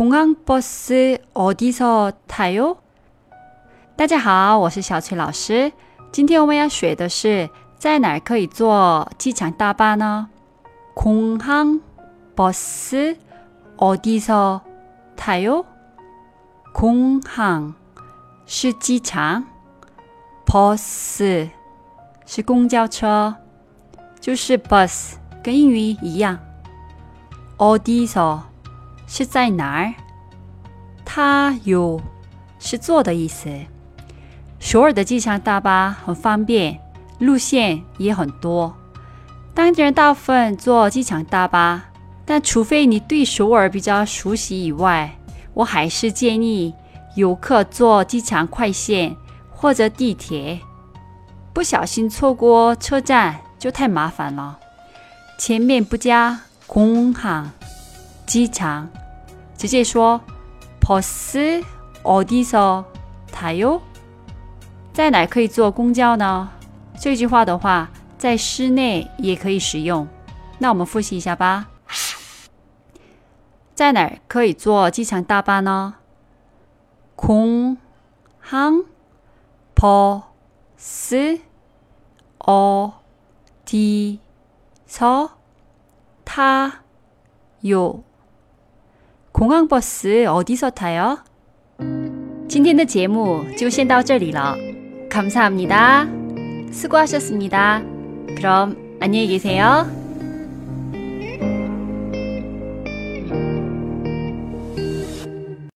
공항 버스 어디서 타요? 大家好，我是小崔老师。今天我们要学的是在哪儿可以坐机场大巴呢？공항버스어디서타요 공항是机场，bus 是公交车，就是 bus 跟英语一样。어디서 是在哪儿？它有是坐的意思。首尔的机场大巴很方便，路线也很多。当地人大部分坐机场大巴，但除非你对首尔比较熟悉以外，我还是建议游客坐机场快线或者地铁。不小心错过车站就太麻烦了。前面不加空行，机场。直接说，bus 어디서타 요？ 在哪可以坐公交呢？这句话的话，在室内也可以使用。那我们复习一下吧。在哪可以坐机场大巴呢？공항버스어디서타 요？ 공항버스어디서타 요？ 今天的节目就先到这里了。감사합니다수고하셨습니다그럼안녕히계세요